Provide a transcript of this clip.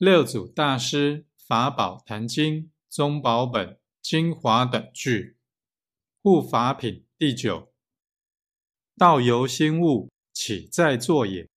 六祖大师法宝坛经宗宝本精华等句，护法品第九。道由心悟，岂在坐也。